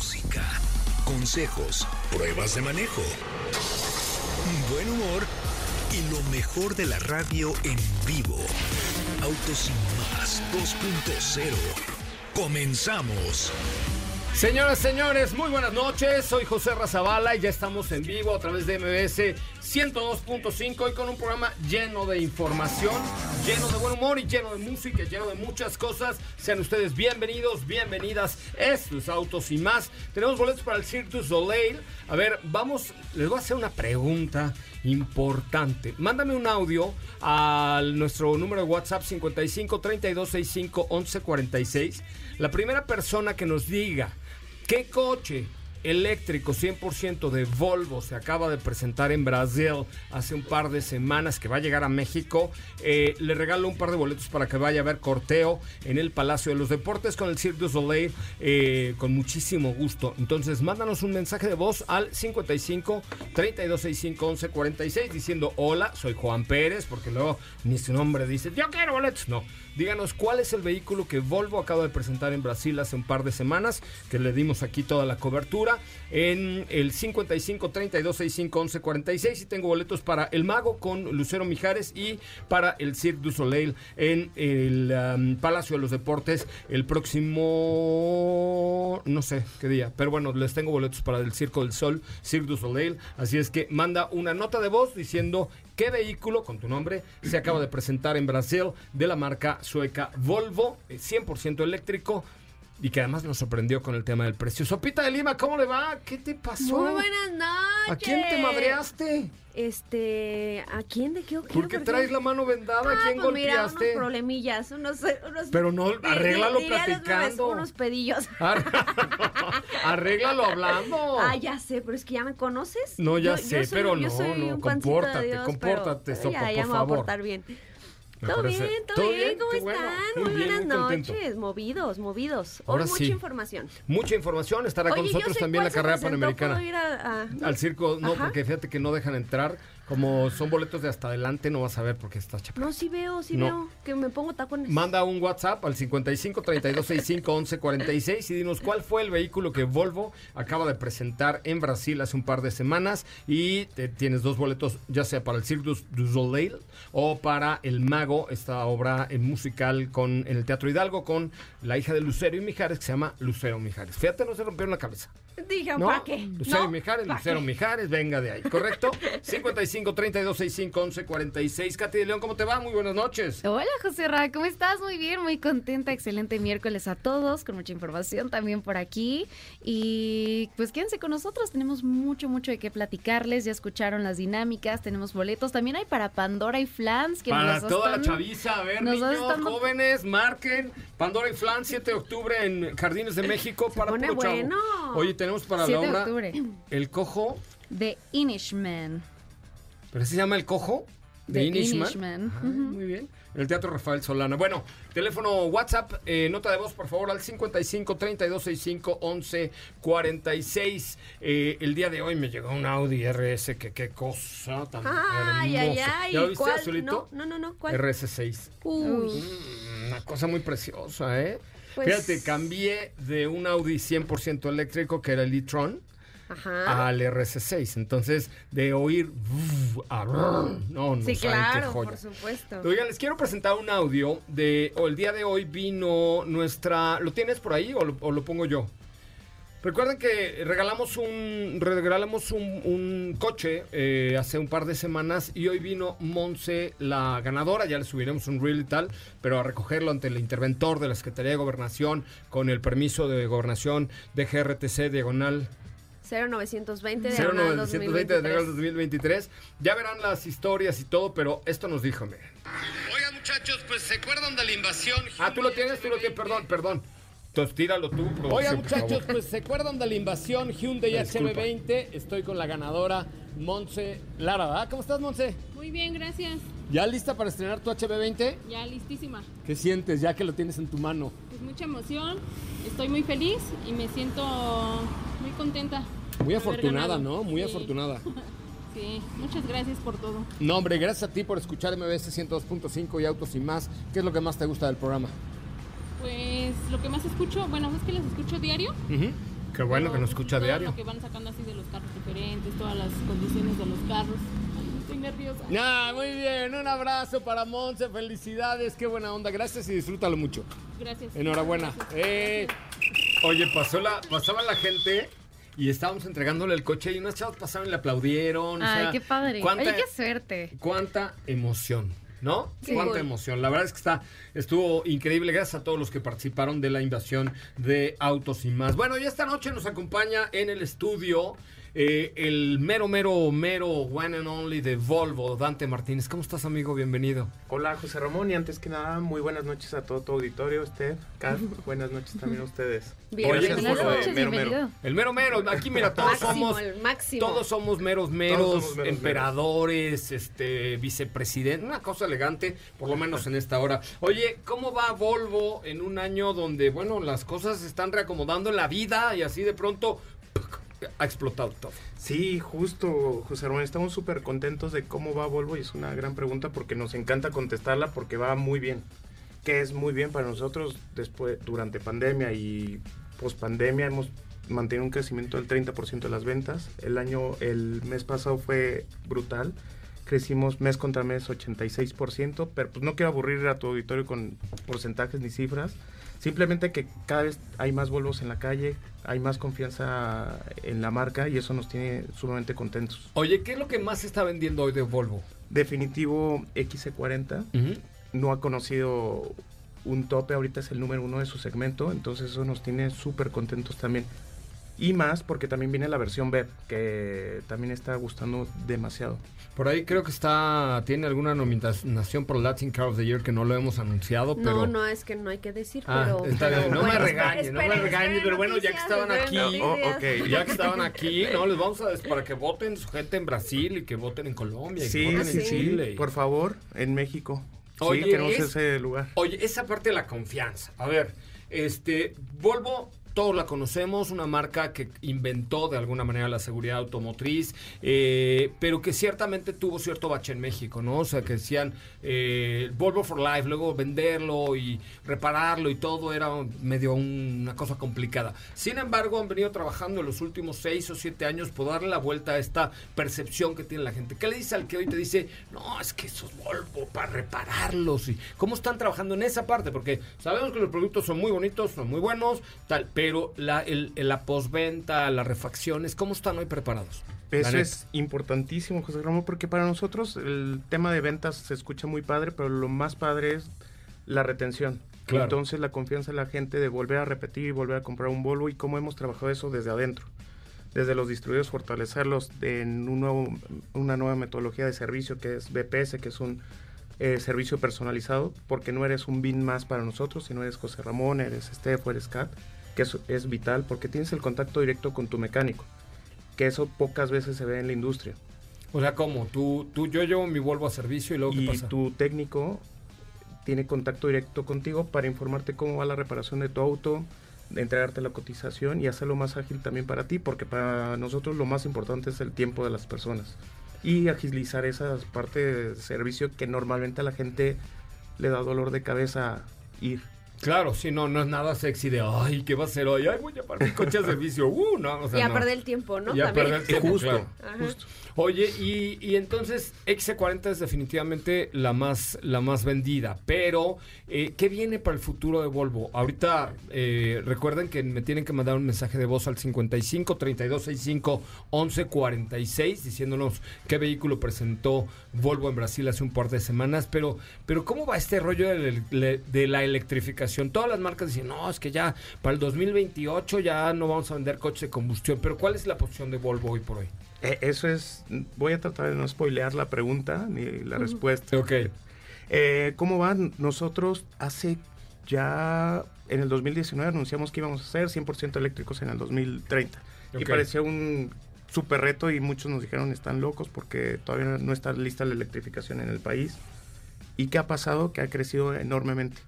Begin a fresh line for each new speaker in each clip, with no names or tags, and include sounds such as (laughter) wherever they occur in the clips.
música, consejos, pruebas de manejo, buen humor y lo mejor de la radio en vivo. Autos sin más 2.0. Comenzamos.
Señoras, señores, muy buenas noches. Soy José Razabala y ya estamos en vivo a través de MBS 102.5 y con un programa lleno de información, lleno de buen humor y lleno de música, lleno de muchas cosas. Sean ustedes bienvenidos, bienvenidas. Esto es Autos y más. Tenemos boletos para el Cirque du Soleil. A ver, vamos, les voy a hacer una pregunta importante. Mándame un audio a nuestro número de WhatsApp 55 32 65 11 46. La primera persona que nos diga qué coche eléctrico 100% de Volvo se acaba de presentar en Brasil hace un par de semanas que va a llegar a México. Eh, le regalo un par de boletos para que vaya a ver corteo en el Palacio de los Deportes con el Cirque du Soleil eh, con muchísimo gusto. Entonces, mándanos un mensaje de voz al 55 3265 11 46 diciendo hola, soy Juan Pérez, porque luego ni su nombre dice yo quiero boletos. No. Díganos cuál es el vehículo que Volvo acaba de presentar en Brasil hace un par de semanas, que le dimos aquí toda la cobertura, en el 55 32 65 11 46. Y tengo boletos para El Mago con Lucero Mijares y para el Cirque du Soleil en el um, Palacio de los Deportes el próximo. no sé qué día, pero bueno, les tengo boletos para el Circo del Sol, Cirque du Soleil. Así es que manda una nota de voz diciendo qué vehículo, con tu nombre, se acaba de presentar en Brasil de la marca sueca Volvo, 100% eléctrico. Y que además nos sorprendió con el tema del precio. Sopita de Lima, ¿cómo le va? ¿Qué te pasó?
Muy buenas noches.
¿A quién te madreaste?
Este, ¿a quién de qué o qué?
¿Por qué traes la mano vendada? ¿A
Ah,
quién
pues mira,
golpeaste?
unos problemillas, unos, unos
Pero no, arréglalo
bebés,
platicando.
unos pedillos. (laughs)
Ar- (laughs) Arréglalo hablando.
Ah, ya sé, pero es que ya me conoces.
No, ya
Yo- yo
sé,
soy-
pero no, no, compórtate,
Dios,
compórtate,
pero ya,
por
ya me voy a
favor.
portar bien. Todo bien, todo, bien, ¿cómo
Qué
están?
bueno.
Muy,
bien,
buenas
muy
noches, movidos, movidos.
Ahora
Hoy
sí.
mucha información.
Mucha información, estará con
Oye, yo
nosotros también la carrera panamericana.
¿puedo ir a- a-
Al circo, no,
Ajá.
porque fíjate que no dejan entrar. Como son boletos de hasta adelante, no vas a ver porque está chapa.
No, sí veo, sí
No.
veo que me pongo tacones.
Manda un WhatsApp al 55 32 65 11 46 y dinos cuál fue el vehículo que Volvo acaba de presentar en Brasil hace un par de semanas y te- tienes dos boletos ya sea para el Cirque du, du Soleil o para El Mago, esta obra en musical con en el Teatro Hidalgo con la hija de Lucero y Mijares que se llama Lucero Mijares. Fíjate, no se rompieron la cabeza.
Dije,
¿No?
¿para qué?
Lucero
No,
Mijares,
¿pa'
Lucero
qué?
Mijares, venga de ahí, ¿correcto? 55 (laughs) 32 65 11 46. Katy de León, ¿cómo te va? Muy buenas noches.
Hola José Ra, ¿cómo estás? Muy bien, muy contenta. Excelente miércoles a todos, con mucha información también por aquí. Y pues quédense con nosotros, tenemos mucho, mucho de qué platicarles. Ya escucharon las dinámicas, tenemos boletos. También hay para Pandora y Flans. Que
Para
nos
toda la chaviza, a ver, niños, jóvenes, marquen. Pandora y Flan, 7 de octubre en Jardines de México para
pone
chavo.
bueno.
Oye, tenemos para
7
la obra. El Cojo,
De Inishman.
¿Pero se llama El Cojo?
De
Inishman. Ah. Muy bien. En el Teatro Rafael Solana. Bueno, teléfono WhatsApp, eh, nota de voz, por favor, al 55 32 65 11 46. Eh, el día de hoy me llegó un Audi RS, que qué cosa tan
Ay, ay,
hermosa.
ay.
¿Ya lo viste,
¿Cuál?
Azulito?
No, no, no, no. ¿Cuál?
RS6.
Uy.
Mm, Una cosa muy preciosa, ¿eh?
Pues-
Fíjate, cambié de un Audi 100% eléctrico, que era el e-tron,
Ajá.
al RS6. Entonces, de oír uf, a brr, no, no
sí,
saben qué
claro,
joya.
por supuesto.
Oigan, les quiero presentar un audio de, o el día de hoy vino nuestra, ¿lo tienes por ahí o lo, o lo pongo yo? Recuerden que regalamos un regalamos un, un coche eh, hace un par de semanas y hoy vino Monse, la ganadora. Ya le subiremos un reel y tal, pero a recogerlo ante el interventor de la Secretaría de Gobernación con el permiso de gobernación de GRTC diagonal
0920 diagonal
0920
2023.
diagonal 2023. Ya verán las historias y todo, pero esto nos dijo, miren.
Oigan, muchachos, pues se acuerdan de la invasión.
Ah, tú lo tienes, tú lo tienes, perdón, perdón. Entonces tíralo tú.
Oigan muchachos, pues se acuerdan de la invasión Hyundai
Disculpa.
HB20. Estoy con la ganadora Monse Lara, ¿verdad? ¿Cómo estás, Monse?
Muy bien, gracias.
¿Ya lista para estrenar tu HB20?
Ya listísima.
¿Qué sientes ya que lo tienes en tu mano?
Pues mucha emoción. Estoy muy feliz y me siento muy contenta.
Muy afortunada. ¿no? Muy
Sí,
afortunada. (laughs)
Sí, muchas gracias por todo.
No, hombre, gracias a ti por escuchar MBS 102.5 y Autos y más. ¿Qué es lo que más te gusta del programa?
Pues lo que más escucho, bueno, es que los escucho diario.
Qué bueno
pero
que nos escucha
todo
diario.
Lo que van sacando así de los carros diferentes, todas las condiciones de los carros. Estoy nerviosa.
Ah, muy bien. Un abrazo para Monse. Felicidades. Qué buena onda. Gracias y disfrútalo mucho.
Gracias.
Enhorabuena.
Gracias.
Eh,
Oye, pasó la, pasaba la gente y estábamos entregándole el coche y unas chavas pasaron y le aplaudieron. o
Ay,
sea,
qué padre.
¿cuánta,
Oye, qué suerte.
cuánta emoción, ¿no?
Sí.
Cuánta
Cool.
emoción. La verdad es que está, estuvo increíble. Gracias a todos los que participaron de la invasión de autos y más. Bueno, y esta noche nos acompaña en el estudio eh, el mero, mero, mero one and only de Volvo, Dante Martínez. ¿Cómo estás, amigo? Bienvenido.
Hola José Ramón y antes que nada muy buenas noches a todo tu auditorio, Steph, Kat, (laughs) buenas noches también a ustedes.
Bien,
Oye.
Buenas noches,
mero, mero.
El mero, mero. Aquí, mira, todos
máximo,
somos...
el máximo.
Todos somos meros meros,
somos meros
emperadores, este vicepresidente, una cosa elegante, por lo menos en esta hora. Oye, ¿cómo va Volvo en un año donde, bueno, las cosas se están reacomodando en la vida y así de pronto. Ha explotado todo?
Sí, justo José Ramón, estamos súper contentos de cómo va Volvo y es una gran pregunta porque nos encanta contestarla porque va muy bien, que es muy bien para nosotros después durante pandemia y post pandemia hemos mantenido un crecimiento del 30% de las ventas. El año, el mes pasado fue brutal. Crecimos mes contra mes 86%, pero pues no quiero aburrir a tu auditorio con porcentajes ni cifras. Simplemente que cada vez hay más Volvos en la calle, hay más confianza en la marca y eso nos tiene sumamente contentos.
Oye, ¿qué es lo que más se está vendiendo hoy de Volvo?
Definitivo XC40 no ha conocido un tope, ahorita es el número uno de su segmento, entonces eso nos tiene súper contentos también. Y más porque también viene la versión BEP, que también está gustando demasiado.
Por ahí creo que está, tiene alguna nominación por Latin Car of the Year que no lo hemos anunciado, pero...
No, no es que no hay que decir,
Ah,
pero.
está
pero
bien. No
bueno,
me regañe,
esperen,
no me
esperen,
regañe,
esperen
pero bueno, ya que estaban aquí-
Oh,
noticias.
ok.
Ya que estaban aquí, ¿no? Les vamos a para que voten su gente en Brasil y que voten en Colombia y que
Sí,
voten
sí,
en
sí.
Chile. y-
Por favor, en México.
Oye,
sí, queremos
es-
ese lugar.
Oye, esa parte de la confianza. A ver, este, Volvo, todos la conocemos, una marca que inventó de alguna manera la seguridad automotriz, eh, pero que ciertamente tuvo cierto bache en México, ¿no? O sea, que decían eh, Volvo for Life, luego venderlo y repararlo y todo era medio una cosa complicada. Sin embargo, han venido trabajando en los últimos seis o siete años por darle la vuelta a esta percepción que tiene la gente. ¿Qué le dice al que hoy te dice, no, es que eso es Volvo para repararlos? y ¿Cómo están trabajando en esa parte? Porque sabemos que los productos son muy bonitos, son muy buenos, tal, pero la, el, la postventa, las refacciones, ¿cómo están hoy preparados?
Eso es importantísimo, José Ramón, porque para nosotros el tema de ventas se escucha muy padre, pero lo más padre es la retención.
Claro.
Entonces la confianza de la gente de volver a repetir y volver a comprar un Volvo y cómo hemos trabajado eso desde adentro. Desde los distribuidores, fortalecerlos en un nuevo, una nueva metodología de servicio que es BPS, que es un eh, servicio personalizado, porque no eres un BIN más para nosotros, sino eres José Ramón, eres Steph, o eres Kat, que eso es vital porque tienes el contacto directo con tu mecánico que eso pocas veces se ve en la industria.
O sea, ¿cómo? Tú, tú, yo llevo mi Volvo a servicio y luego ¿qué
Y
pasa?
tu técnico tiene contacto directo contigo para informarte cómo va la reparación de tu auto, de entregarte la cotización y hacerlo más ágil también para ti, porque para nosotros lo más importante es el tiempo de las personas. Y agilizar esa parte de servicio que normalmente a la gente le da dolor de cabeza ir.
Claro, sí, no, no es nada sexy de, ay, ¿qué va a hacer hoy? Ay, voy a para mi coche de servicio. Uh, no, o sea,
y a
no.
perder el tiempo, ¿no?
Y a
También.
perder el tiempo,
Justo,
claro. Oye, y, y entonces XC40 es definitivamente la más, la más vendida, pero eh, ¿qué viene para el futuro de Volvo? Ahorita eh, recuerden que me tienen que mandar un mensaje de voz al 55 32 65 11 46 diciéndonos qué vehículo presentó Volvo en Brasil hace un par de semanas, pero, pero ¿cómo va este rollo de la electrificación? Todas las marcas dicen, no, es que ya para el 2028 ya no vamos a vender coches de combustión, pero ¿cuál es la posición de Volvo hoy por hoy?
Eh, eso es, voy a tratar de no spoilear la pregunta ni la respuesta.
Ok.
Eh, ¿Cómo van? Nosotros hace ya, en el 2019 anunciamos que íbamos a ser 100% eléctricos en el 2030.
Ok.
Y parecía un super reto y muchos nos dijeron están locos porque todavía no está lista la electrificación en el país. ¿Y qué ha pasado? Que ha crecido enormemente.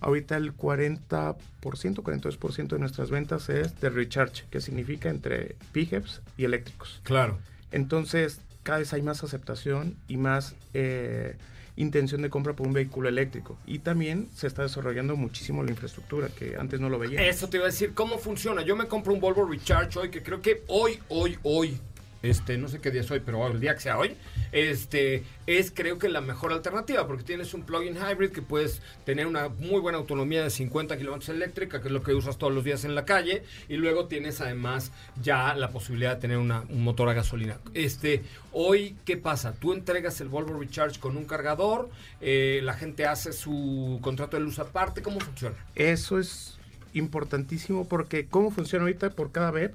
Ahorita el 40%, 42% de nuestras ventas es de recharge, que significa entre PHEVs y eléctricos.
Claro.
Entonces, cada vez hay más aceptación y más eh, intención de compra por un vehículo eléctrico. Y también se está desarrollando muchísimo la infraestructura, que antes no lo veía.
Eso te iba a decir, ¿cómo funciona? Yo me compro un Volvo Recharge hoy, que creo que hoy, hoy, hoy, este, no sé qué día es hoy, pero el día que sea hoy, este, es creo que la mejor alternativa, porque tienes un plug-in hybrid que puedes tener una muy buena autonomía de 50 kilómetros eléctrica, que es lo que usas todos los días en la calle, y luego tienes además ya la posibilidad de tener una- un motor a gasolina. Este, hoy, ¿qué pasa? Tú entregas el Volvo Recharge con un cargador, eh, la gente hace su contrato de luz aparte, ¿cómo funciona?
Eso es importantísimo porque cómo funciona ahorita por cada vez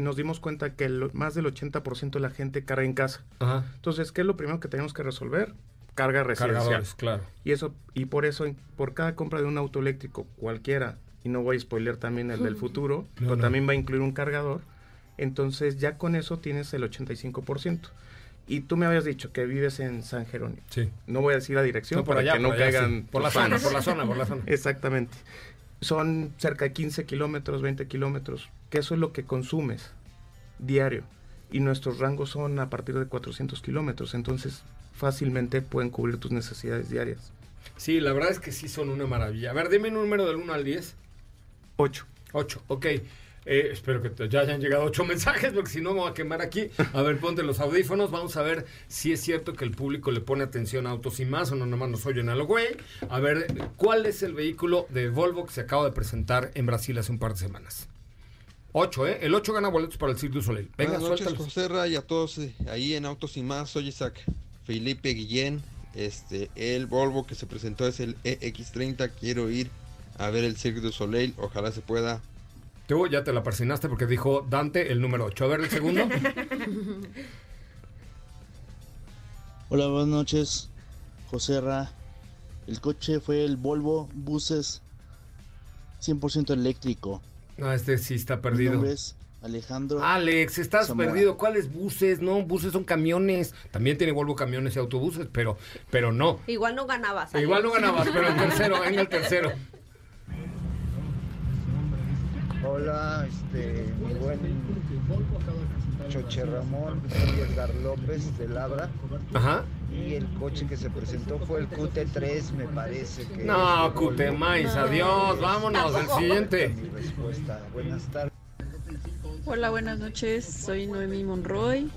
nos dimos cuenta que el- más del 80% de la gente carga en casa.
Ajá.
Entonces, ¿qué es lo primero que tenemos que resolver? Carga residencial.
Cargadores, claro.
Y eso y por eso por cada compra de un auto eléctrico cualquiera y no voy a spoiler también el del futuro,
No,
pero
no.
también va a incluir un cargador. Entonces, ya con eso tienes el 85%. Y tú me habías dicho que vives en San Jerónimo.
Sí.
No voy a decir la dirección
No, por
para
allá,
que no caigan
sí. Por la zona, por la zona, por la zona.
Exactamente. Son cerca de 15 kilómetros, 20 kilómetros, que eso es lo que consumes diario. Y nuestros rangos son a partir de 400 kilómetros, entonces fácilmente pueden cubrir tus necesidades diarias.
Sí, la verdad es que sí son una maravilla. A ver, dime un número del 1 al 10.
8.
8, ok. Eh, espero que ya hayan llegado ocho (laughs) mensajes, porque si no me voy a quemar aquí. A ver, ponte los audífonos. Vamos a ver si es cierto que el público le pone atención a Autos y más o no nomás nos oyen a lo güey. A ver, ¿cuál es el vehículo de Volvo que se acaba de presentar en Brasil hace un par de semanas? 8, ¿eh? El 8 gana boletos para el Cirque du Soleil. Venga,
Buenas noches. José Ra, y a todos eh, ahí en Autos y Más. Soy Isaac Felipe Guillén. Este, el Volvo que se presentó es el EX30. Quiero ir a ver el Cirque du Soleil. Ojalá se pueda.
Tú ya te la persinaste porque dijo Dante el número 8. A ver, el segundo. (laughs)
Hola, buenas noches, José Ra. El coche fue el Volvo Buses 100% eléctrico.
No, este sí está
Mi
perdido.
nombre es Alejandro.
Alex, estás
Zamora.
perdido. ¿Cuáles buses? No, buses son camiones. También tiene Volvo camiones y autobuses, pero, pero no.
Igual no ganabas. Alex.
Igual no ganabas, pero el tercero, venga el tercero.
Hola, este, mi buen Choche Ramón, soy Edgar López de Labra.
Ajá.
Y el coche que se presentó fue el QT3, me parece que.
No,
Volvo.
Cutemais, adiós, vámonos, el siguiente.
Mi respuesta. Buenas tardes.
Hola, buenas noches. Soy Noemi Monroy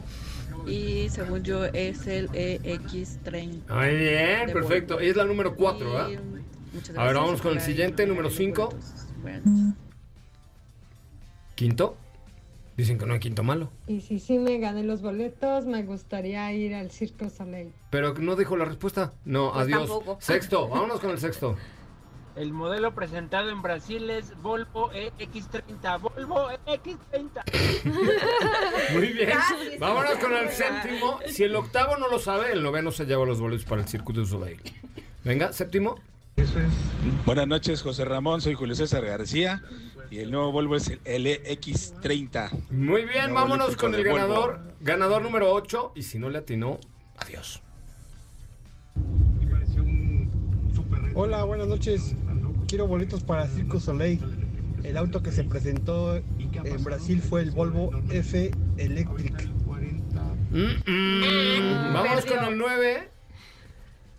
y según yo es el EX30.
Muy bien, perfecto. Es la número 4,
Y,
¿verdad?
muchas
A ver, vamos con el siguiente, número 5.
Buenas noches.
Quinto. Dicen que no hay quinto malo.
Y si sí me gané los boletos, me gustaría ir al Circo Soleil.
Pero no dijo la respuesta. No,
Pues
adiós.
tampoco. (laughs)
Sexto, vámonos con el sexto.
El modelo presentado en Brasil es Volvo EX30. Volvo EX30. (laughs)
Muy bien. Vámonos con el séptimo. Si el octavo no lo sabe, el noveno se lleva los boletos para el Circuito du Soleil. Venga, séptimo.
Buenas noches, José Ramón. Soy Julio César García y el nuevo Volvo es el LX30.
Muy bien, vámonos con el
Volvo.
ganador. Ganador número 8. Y si no le atinó, adiós.
Hola, buenas noches. Quiero boletos para Circo Soleil. El auto que se presentó en Brasil fue el Volvo F Electric.
Mm, mm. Vámonos con el 9.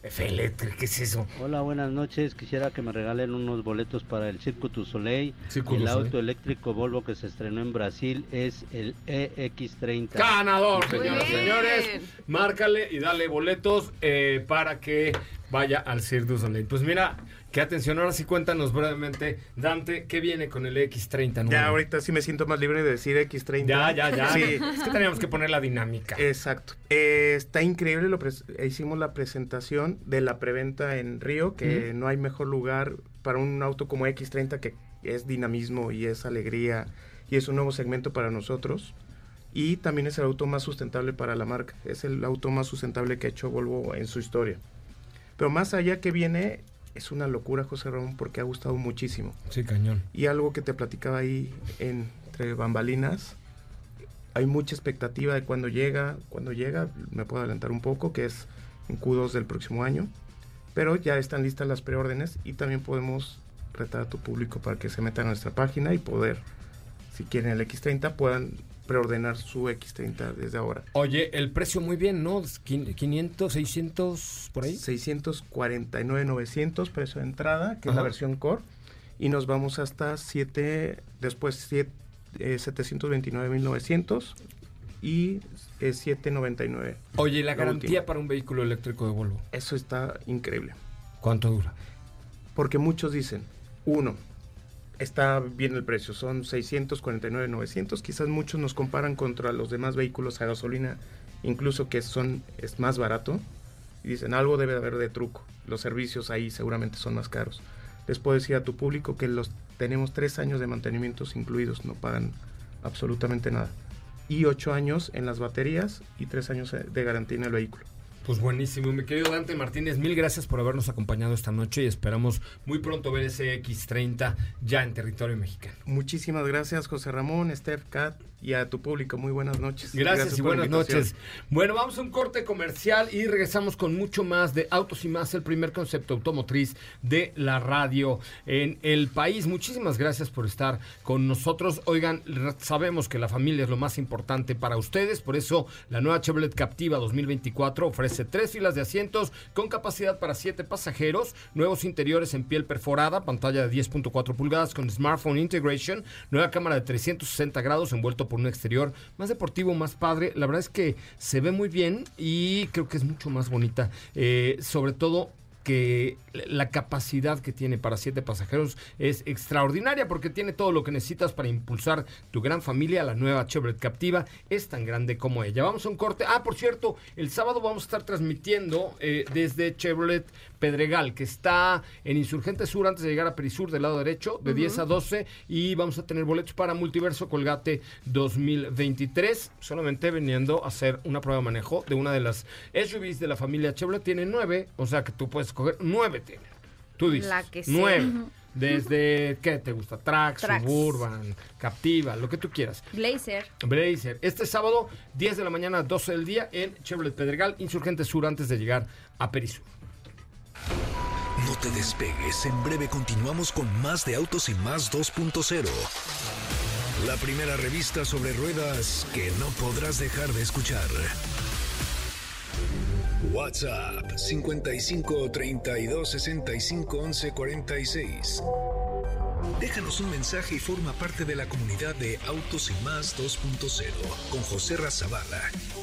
F Electric, ¿qué es eso?
Hola, buenas noches. Quisiera que me regalen unos boletos para el Circo du Soleil.
Circo
el auto eléctrico Volvo que se estrenó en Brasil es el EX30.
Ganador, señoras y señores. Márcale y dale boletos eh, para que vaya al Cirque du Soleil. Pues mira, qué atención. Ahora sí cuéntanos brevemente, Dante, ¿qué viene con el X30 nuevo?
Ya ahorita sí me siento más libre de decir X30.
Ya, ya, ya.
Sí.
Es que teníamos que poner la dinámica.
Exacto. Eh, está increíble, lo pres- hicimos la presentación de la preventa en Río, que no hay mejor lugar para un auto como X30 que es dinamismo y es alegría y es un nuevo segmento para nosotros. Y también es el auto más sustentable para la marca. Es el auto más sustentable que ha hecho Volvo en su historia. Pero más allá que viene, es una locura, José Ramón, porque ha gustado muchísimo.
Sí, cañón.
Y algo que te platicaba ahí entre bambalinas, hay mucha expectativa de cuando llega, cuando llega, me puedo adelantar un poco, que es en Q2 del próximo año, pero ya están listas las preórdenes y también podemos retar a tu público para que se metan a nuestra página y poder, si quieren el X30, puedan preordenar su X30 desde ahora.
Oye, el precio muy bien, ¿no? Quin- 500, 600, por ahí.
649,900 precio de entrada, que es la versión Core, y nos vamos hasta 7, después siete- eh, 729,900 y eh, 799.
Oye, ¿y la
La
garantía
última.
para un vehículo eléctrico de Volvo?
Eso está increíble.
¿Cuánto dura?
Porque muchos dicen, uno, está bien el precio, son 649,900, quizás muchos nos comparan contra los demás vehículos a gasolina, incluso que son es más barato, y dicen, algo debe de haber de truco, los servicios ahí seguramente son más caros. Les puedo decir a tu público que los tenemos tres años de mantenimientos incluidos, no pagan absolutamente nada. Y ocho años en las baterías y tres años de garantía en el vehículo.
Pues buenísimo, mi querido Dante Martínez, mil gracias por habernos acompañado esta noche y esperamos muy pronto ver ese X30 ya en territorio mexicano.
Muchísimas gracias, José Ramón, Steph, Kat, y a tu público. Muy buenas noches.
Gracias, y buenas noches. Bueno, vamos a un corte comercial y regresamos con mucho más de Autos y más, el primer concepto automotriz de la radio en el país. Muchísimas gracias por estar con nosotros. Oigan, sabemos que la familia es lo más importante para ustedes, por eso la nueva Chevrolet Captiva 2024 ofrece tres filas de asientos con capacidad para siete pasajeros, nuevos interiores en piel perforada, pantalla de 10.4 pulgadas con smartphone integration, nueva cámara de 360 grados envuelto por un exterior más deportivo, más padre. La verdad es que se ve muy bien y creo que es mucho más bonita. Eh, sobre todo que la capacidad que tiene para siete pasajeros es extraordinaria porque tiene todo lo que necesitas para impulsar tu gran familia. La nueva Chevrolet Captiva es tan grande como ella. Vamos a un corte. Ah, por cierto, el sábado vamos a estar transmitiendo eh, desde Chevrolet Pedregal, que está en Insurgente Sur antes de llegar a Perisur del lado derecho, de 10 a 12. Y vamos a tener boletos para Multiverso Colgate 2023. Solamente viniendo a hacer una prueba de manejo de una de las SUVs de la familia Chevrolet. Tiene nueve, o sea que tú puedes escoger nueve. Tiene. Tú dices.
La que
nueve. Desde, ¿qué te gusta? Trax,
Trax.
Suburban, Captiva, lo que tú quieras.
Blazer.
Blazer. Este sábado, 10 de la mañana, 12 del día, en Chevrolet Pedregal, Insurgente Sur, antes de llegar a Perisur.
No te despegues, en breve continuamos con más de Autos y Más 2.0. La primera revista sobre ruedas que no podrás dejar de escuchar. WhatsApp 55 32 65 11 46. Déjanos un mensaje y forma parte de la comunidad de Autos y Más 2.0 con José Razabala.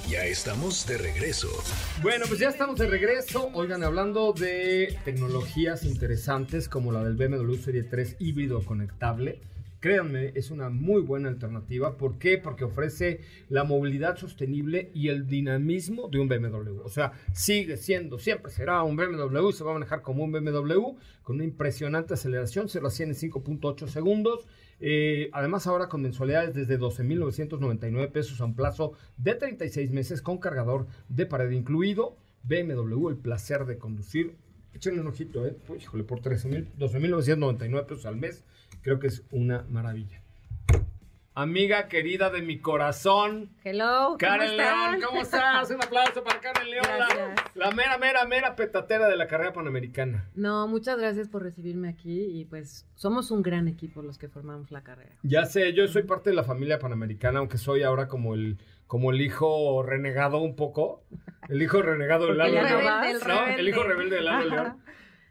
Ya estamos de regreso.
Bueno, pues ya estamos de regreso. Oigan, hablando de tecnologías interesantes como la del BMW Serie 3 híbrido conectable. Créanme, es una muy buena alternativa. ¿Por qué? Porque ofrece la movilidad sostenible y el dinamismo de un BMW. O sea, sigue siendo, siempre será un BMW, se va a manejar como un BMW con una impresionante aceleración, 0 a 100 en 5.8 segundos. Eh, además, ahora con mensualidades desde 12.999 pesos a un plazo de 36 meses con cargador de pared incluido. BMW, el placer de conducir. Échenle un ojito, ¿eh? Uy, híjole, por 13,000, 12.999 pesos al mes. Creo que es una maravilla. amiga querida de mi corazón.
Hello.
Karen. León, ¿cómo estás? Un aplauso para Karen León, la, mera, mera, mera petatera de la carrera panamericana.
No, muchas gracias por recibirme aquí y pues somos un gran equipo los que formamos la carrera.
Ya sé, yo soy parte de la familia panamericana, aunque soy ahora como el, como el hijo renegado un poco. El hijo renegado de Lalo León.
El
hijo rebelde de Lalo León.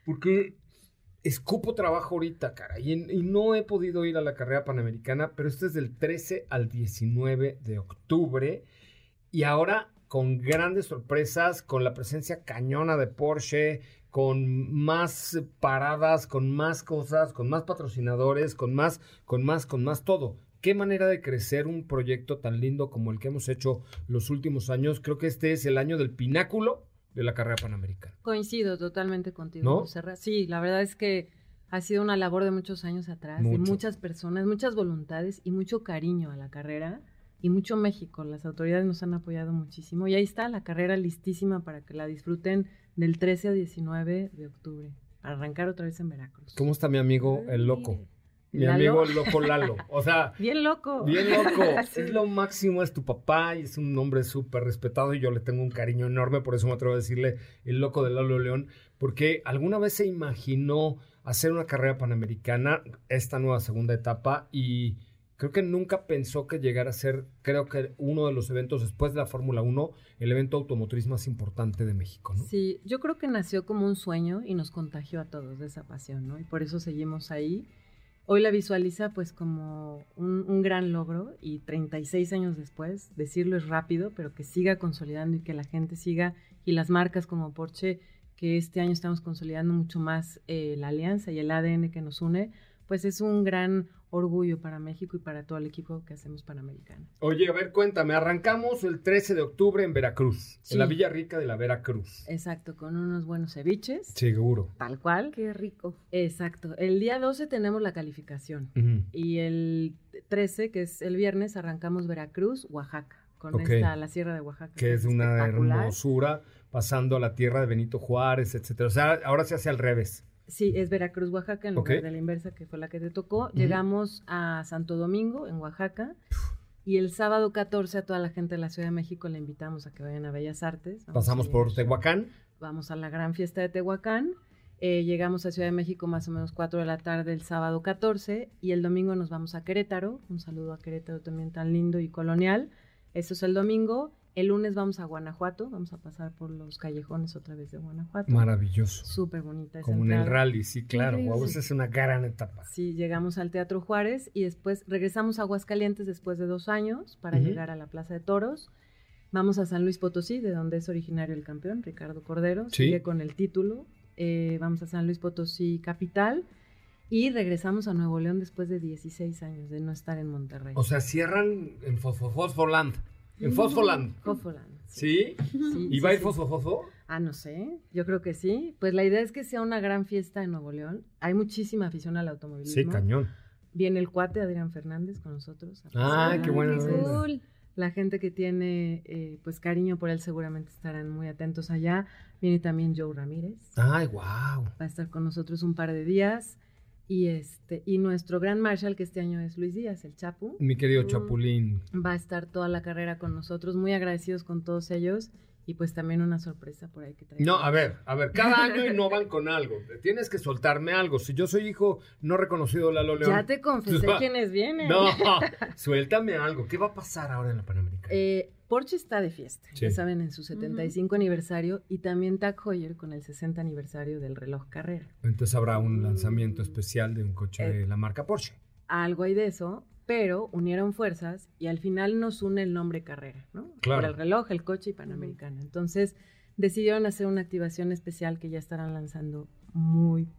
Porque escupo trabajo ahorita, cara, y, no he podido ir a la carrera panamericana, pero esto es del 13 al 19 de octubre. Y ahora con grandes sorpresas, con la presencia cañona de Porsche, con más paradas, con más cosas, con más patrocinadores, con más, con más, con más todo. Qué manera de crecer un proyecto tan lindo como el que hemos hecho los últimos años. Creo que este es el año del pináculo de la carrera panamericana.
Coincido totalmente contigo,
¿No?
José Ra- Sí, la verdad es que ha sido una labor de muchos años atrás, de muchas personas, muchas voluntades y mucho cariño a la carrera y mucho México. Las autoridades nos han apoyado muchísimo y ahí está la carrera listísima para que la disfruten del 13 a 19 de octubre. Para arrancar otra vez en Veracruz.
¿Cómo está mi amigo el loco? Mi
Lalo.
amigo el loco Lalo. O sea, (laughs)
Bien loco.
Bien loco. (laughs)
Sí.
Es lo máximo, es tu papá y es un hombre súper respetado y yo le tengo un cariño enorme, por eso me atrevo a decirle el loco de Lalo León, porque alguna vez se imaginó hacer una carrera panamericana, esta nueva segunda etapa, y creo que nunca pensó que llegara a ser, creo que uno de los eventos después de la Fórmula 1, el evento automotriz más importante de México, ¿no?
Sí, yo creo que nació como un sueño y nos contagió a todos de esa pasión, ¿no? Y por eso seguimos ahí. Hoy la visualiza pues como un, gran logro y 36 años después, decirlo es rápido, pero que siga consolidando y que la gente siga y las marcas como Porsche, que este año estamos consolidando mucho más eh, la alianza y el ADN que nos une, pues es un gran orgullo para México y para todo el equipo que hacemos Panamericano.
Oye, a ver, cuéntame, arrancamos el 13 de octubre en Veracruz,
Sí.
en la Villa Rica de la Veracruz.
Exacto, con unos buenos ceviches.
Seguro.
Tal cual.
Qué rico.
Exacto. El día 12 tenemos la calificación. Y el 13, que es el viernes, arrancamos Veracruz, Oaxaca. Con esta, la Sierra de Oaxaca.
que es una
espectacular.
hermosura, pasando a la tierra de Benito Juárez, etcétera. O sea, ahora se hace al revés.
Sí, es Veracruz, Oaxaca, en lugar
Ok.
de la inversa, que fue la que te tocó. Llegamos a Santo Domingo, en Oaxaca. Y el sábado 14 a toda la gente de la Ciudad de México le invitamos a que vayan a Bellas Artes. Vamos
Pasamos por Tehuacán.
Vamos a la gran fiesta de Tehuacán. Eh, llegamos a Ciudad de México más o menos 4 de la tarde el sábado 14 y el domingo nos vamos a Querétaro. Un saludo a Querétaro también tan lindo y colonial. Eso es el domingo. El lunes vamos a Guanajuato. Vamos a pasar por los callejones otra vez de Guanajuato.
Maravilloso.
Súper bonita esa
Como en el rally, sí, claro. Wow, esa es una gran etapa.
Sí, llegamos al Teatro Juárez y después regresamos a Aguascalientes después de dos años para llegar a la Plaza de Toros. Vamos a San Luis Potosí, de donde es originario el campeón, Ricardo Cordero.
Sí.
Sigue con el título. Eh, vamos a San Luis Potosí, capital. Y regresamos a Nuevo León después de 16 años de no estar en Monterrey.
O sea, cierran en Fosfo- Fosfoland. En Fosfoland.
Fosfoland.
¿Sí?
Sí,
¿Y va a ir. Fosfo
Ah, no sé. Yo creo que sí. Pues la idea es que sea una gran fiesta en Nuevo León. Hay muchísima afición al automovilismo.
Sí, cañón.
Viene el cuate Adrián Fernández con nosotros.
Ah, qué
Entonces,
onda.
Cool.
La gente que tiene eh, pues cariño por él seguramente estarán muy atentos allá. Viene también Joe Ramírez.
Ay, wow.
Va a estar con nosotros un par de días. Y este, y nuestro gran marshal, que este año es Luis Díaz, el Chapu.
Mi querido Chapulín.
Va a estar toda la carrera con nosotros, muy agradecidos con todos ellos. Y pues también una sorpresa por ahí que traemos.
No, a ver, a ver, cada año innovan con algo. Tienes que soltarme algo. Si yo soy hijo no reconocido de Lalo León.
Ya te confesé quiénes vienen.
No, (laughs) suéltame algo. ¿Qué va a pasar ahora en la Panamericana?
Eh, Porsche está de fiesta,
Sí.
ya saben, en su 75 aniversario y también Tag Heuer con el 60 aniversario del reloj carrera.
Entonces habrá un lanzamiento especial de un coche
Eh,
de la marca Porsche.
Algo hay de eso, pero unieron fuerzas y al final nos une el nombre carrera, ¿no?
Claro.
Por el reloj, el coche y Panamericana. Entonces decidieron hacer una activación especial que ya estarán lanzando muy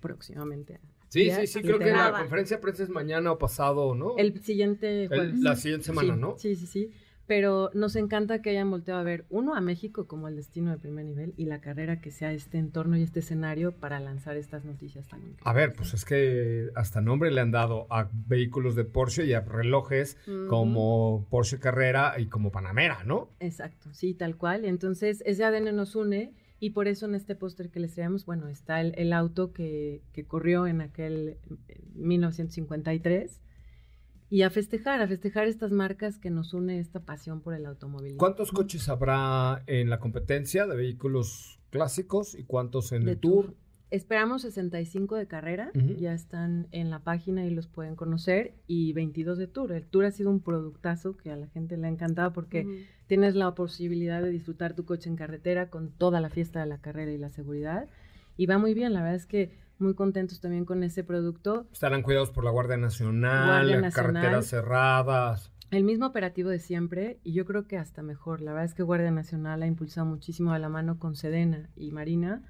próximamente.
Sí, sí, sí, creo que la conferencia de prensa es mañana o pasado, ¿no?
El siguiente
El-
jueves.
la siguiente semana,
Sí,
¿no?
Sí, sí, sí. Pero nos encanta que hayan volteado a ver, uno, a México como el destino de primer nivel y la carrera que sea este entorno y este escenario para lanzar estas noticias tan increíbles.
A ver, pues es que hasta nombre le han dado a vehículos de Porsche y a relojes como Porsche Carrera y como Panamera, ¿no?
Exacto, sí, tal cual. Entonces, ese ADN nos une y por eso en este póster que les traemos, bueno, está el, el auto que, que corrió en aquel eh, 1953 y a festejar, a festejar estas marcas que nos une esta pasión por el automóvil.
¿Cuántos coches habrá en la competencia de vehículos clásicos y cuántos en
De
el tour?
Esperamos 65 de carrera,
Ujú.
ya están en la página y los pueden conocer, y 22 de tour. El tour ha sido un productazo que a la gente le ha encantado porque
Ujú.
tienes la posibilidad de disfrutar tu coche en carretera con toda la fiesta de la carrera y la seguridad. Y va muy bien, la verdad es que muy contentos también con ese producto.
Estarán cuidados por la Guardia Nacional,
Guardia Nacional.
carreteras cerradas.
El mismo operativo de siempre y yo creo que hasta mejor. La verdad es que Guardia Nacional ha impulsado muchísimo a la mano con Sedena y Marina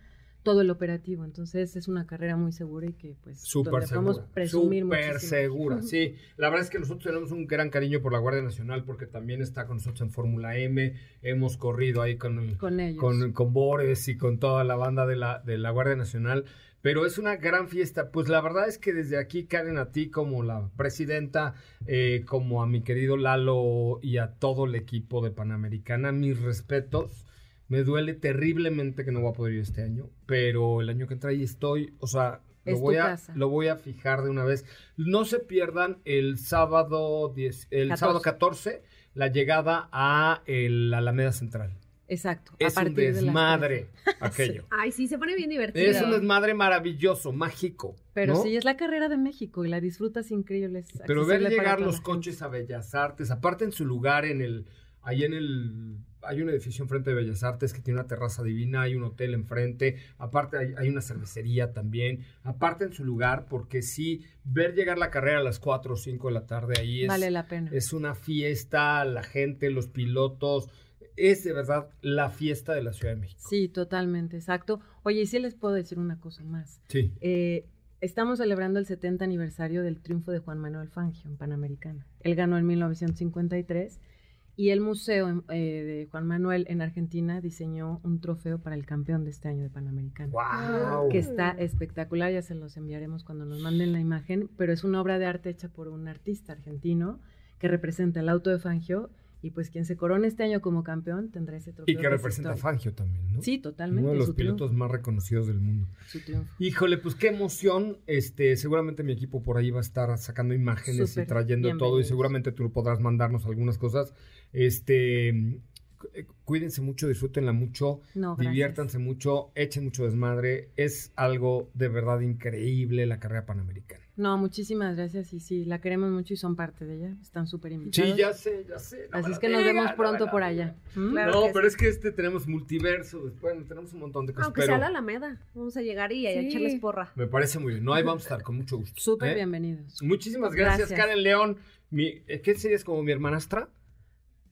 todo el operativo. Entonces es una carrera muy segura y que pues
Súper segura.
presumir
Súper
muchísimo.
segura, (laughs) sí. La verdad es que nosotros tenemos un gran cariño por la Guardia Nacional porque también está con nosotros en Fórmula M. Hemos corrido ahí con, el-
Con ellos.
con, con Bores y con toda la banda de la, de la Guardia Nacional. Pero es una gran fiesta. Pues la verdad es que desde aquí, Karen, a ti como la presidenta, eh, como a mi querido Lalo y a todo el equipo de Panamericana, mis respetos. Me duele terriblemente que no voy a poder ir este año, pero el año que entra ahí estoy, o sea, lo voy, a, lo voy a fijar de una vez. No se pierdan el sábado, 10 el
14.
sábado 14 la llegada a el Alameda Central.
Exacto. a
Es un
de
desmadre (laughs) aquello.
Ay, sí, se pone bien divertido.
Es un desmadre maravilloso, mágico.
Pero
¿no?
sí, es la carrera de México y la disfrutas increíble. es
Pero ver llegar los coches a Bellas Artes, aparte en su lugar, en el, ahí en el, hay un edificio enfrente de Bellas Artes que tiene una terraza divina, hay un hotel enfrente, aparte hay, hay una cervecería también, aparte en su lugar, porque sí, ver llegar la carrera a las 4 o 5 de la tarde ahí es,
Vale la pena.
es una fiesta, la gente, los pilotos, es de verdad la fiesta de la Ciudad de México.
Sí, totalmente, exacto. Oye, y sí les puedo decir una cosa más.
Sí.
Eh, estamos celebrando el 70 aniversario del triunfo de Juan Manuel Fangio en Panamericana. Él ganó en 1953 y el museo eh, de Juan Manuel en Argentina diseñó un trofeo para el campeón de este año de Panamericana.
¡Guau!
Que está espectacular, ya se los enviaremos cuando nos manden la imagen, pero es una obra de arte hecha por un artista argentino que representa el auto de Fangio y pues quien se corone este año como campeón tendrá ese trofeo.
Y que
es
representa a. Fangio también, ¿no?
Sí, totalmente.
Uno de los pilotos
triunfo.
más reconocidos del mundo.
Su triunfo.
Híjole, pues qué emoción. Este, seguramente mi equipo por ahí va a estar sacando imágenes
Súper
y trayendo todo y seguramente tú podrás mandarnos algunas cosas. Este, cuídense mucho, disfrútenla mucho,
No,
diviértanse mucho, echen mucho desmadre. Es algo de verdad increíble la carrera panamericana.
No, muchísimas gracias y sí, la queremos mucho y son parte de ella. Están súper invitados.
Sí, ya sé, ya sé. no
Así es que nos vemos pronto por allá. ¿Mm?
Claro
no, pero
sí.
es que este tenemos multiverso, bueno, tenemos un montón de cosas.
Aunque
pero
sea la Alameda, vamos a llegar y a
Sí.
echarles porra.
Me parece muy bien. No, ahí vamos a estar con mucho gusto.
Súper
¿eh?
bienvenidos.
Muchísimas gracias,
Gracias.
Karen León. Mi, eh, ¿Qué serías como mi hermanastra?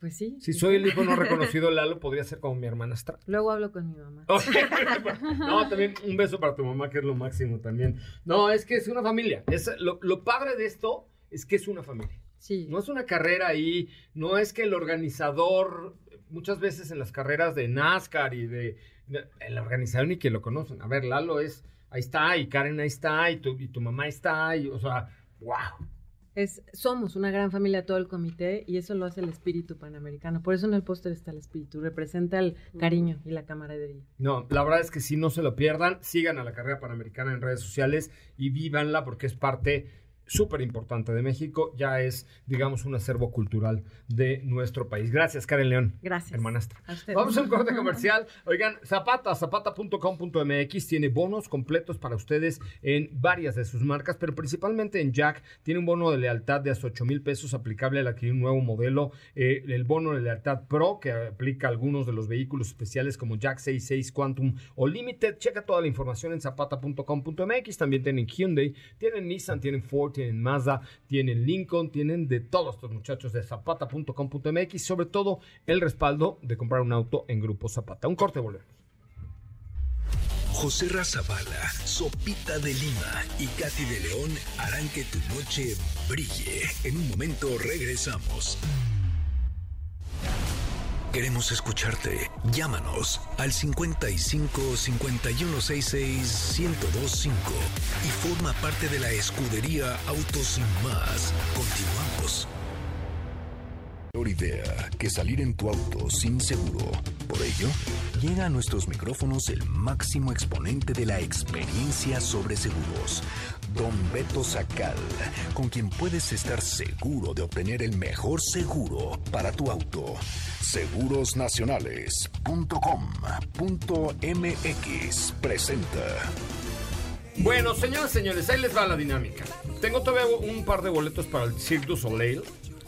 Pues sí.
Si soy el hijo no (laughs) reconocido Lalo, podría ser como mi hermanastra.
Luego hablo con mi mamá. (laughs)
No, también un beso para tu mamá, que es lo máximo también. No, es que es una familia. Es, lo, lo padre de esto es que es una familia.
Sí.
No es una carrera ahí, no es que el organizador, muchas veces en las carreras de NASCAR y de, de- el organizador ni que lo conocen. A ver, Lalo es, ahí está, y Karen ahí está, y tu, y tu mamá está, y, o sea, wow.
Es, somos una gran familia, todo el comité, y eso lo hace el espíritu panamericano. Por eso en el póster está el espíritu, representa el cariño y la camaradería.
No, la verdad es que si no se lo pierdan, sigan a la carrera panamericana en redes sociales y vívanla porque es parte súper importante de México, ya es, digamos, un acervo cultural de nuestro país. Gracias, Karen León.
Gracias.
Hermanastra.
A.
Vamos a un corte comercial. Oigan, Zapata, zapata.com.mx tiene bonos completos para ustedes en varias de sus marcas, pero principalmente en Jack tiene un bono de lealtad de hasta 8 mil pesos aplicable al adquirir un nuevo modelo. eh, el bono de lealtad Pro que aplica a algunos de los vehículos especiales como Jack 66 Quantum o Limited. Checa toda la información en zapata.com.mx. También tienen Hyundai, tienen Nissan, tienen Ford, tienen Mazda, tienen Lincoln, tienen de todos estos muchachos de zapata.com.mx. Sobre todo el respaldo de comprar un auto en Grupo Zapata. Un corte, volvemos.
José Razabala, Sopita de Lima y Katy de León harán que tu noche brille. En un momento regresamos. Queremos escucharte. Llámanos al 55 5166 1025 y forma parte de la escudería Autos Sin Más. Continuamos. Idea que salir en tu auto sin seguro. Por ello, llega a nuestros micrófonos el máximo exponente de la experiencia sobre seguros, Don Beto Sacal, con quien puedes estar seguro de obtener el mejor seguro para tu auto. Segurosnacionales.com.mx presenta.
Bueno, señoras y señores, ahí les va la dinámica. Tengo todavía un par de boletos para el Cirque du Soleil.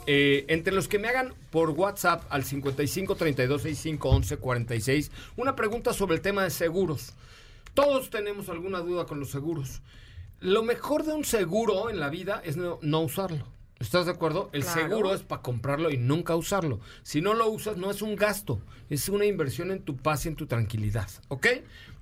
Eh, entre los que me hagan por WhatsApp al 55 32 65 11 46 una pregunta sobre el tema de seguros. Todos tenemos alguna duda con los seguros. Lo mejor de un seguro en la vida es no, no usarlo. ¿Estás de acuerdo? El
Claro.
seguro es para comprarlo y nunca usarlo. Si no lo usas, no es un gasto, es una inversión en tu paz y en tu tranquilidad. ¿Ok?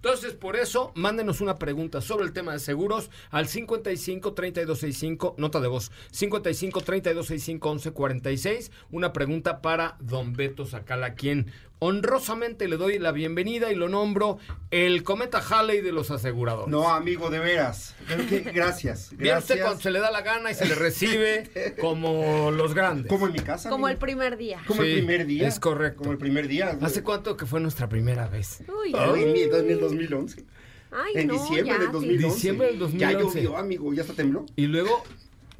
Entonces, por eso, mándenos una pregunta sobre el tema de seguros al 55 3265, nota de voz, 55 3265 1146, una pregunta para Don Beto Sacala, a quien honrosamente le doy la bienvenida y lo nombro el cometa Halley de los aseguradores.
No, amigo, de veras. Que- Gracias. (laughs)
Viene usted
Gracias.
cuando se le da la gana y se le recibe (laughs) como los grandes.
Como en mi casa.
Como el
amigo.
primer día.
Como el
Sí,
primer día.
Es correcto.
Como el primer día.
¿Hace cuánto que fue nuestra primera vez?
Uy,
Ay, el- en el 2011.
Ay,
en
no,
diciembre
ya,
del 2011.
Diciembre del 2011.
Ya llovió, amigo. Ya hasta tembló.
Y luego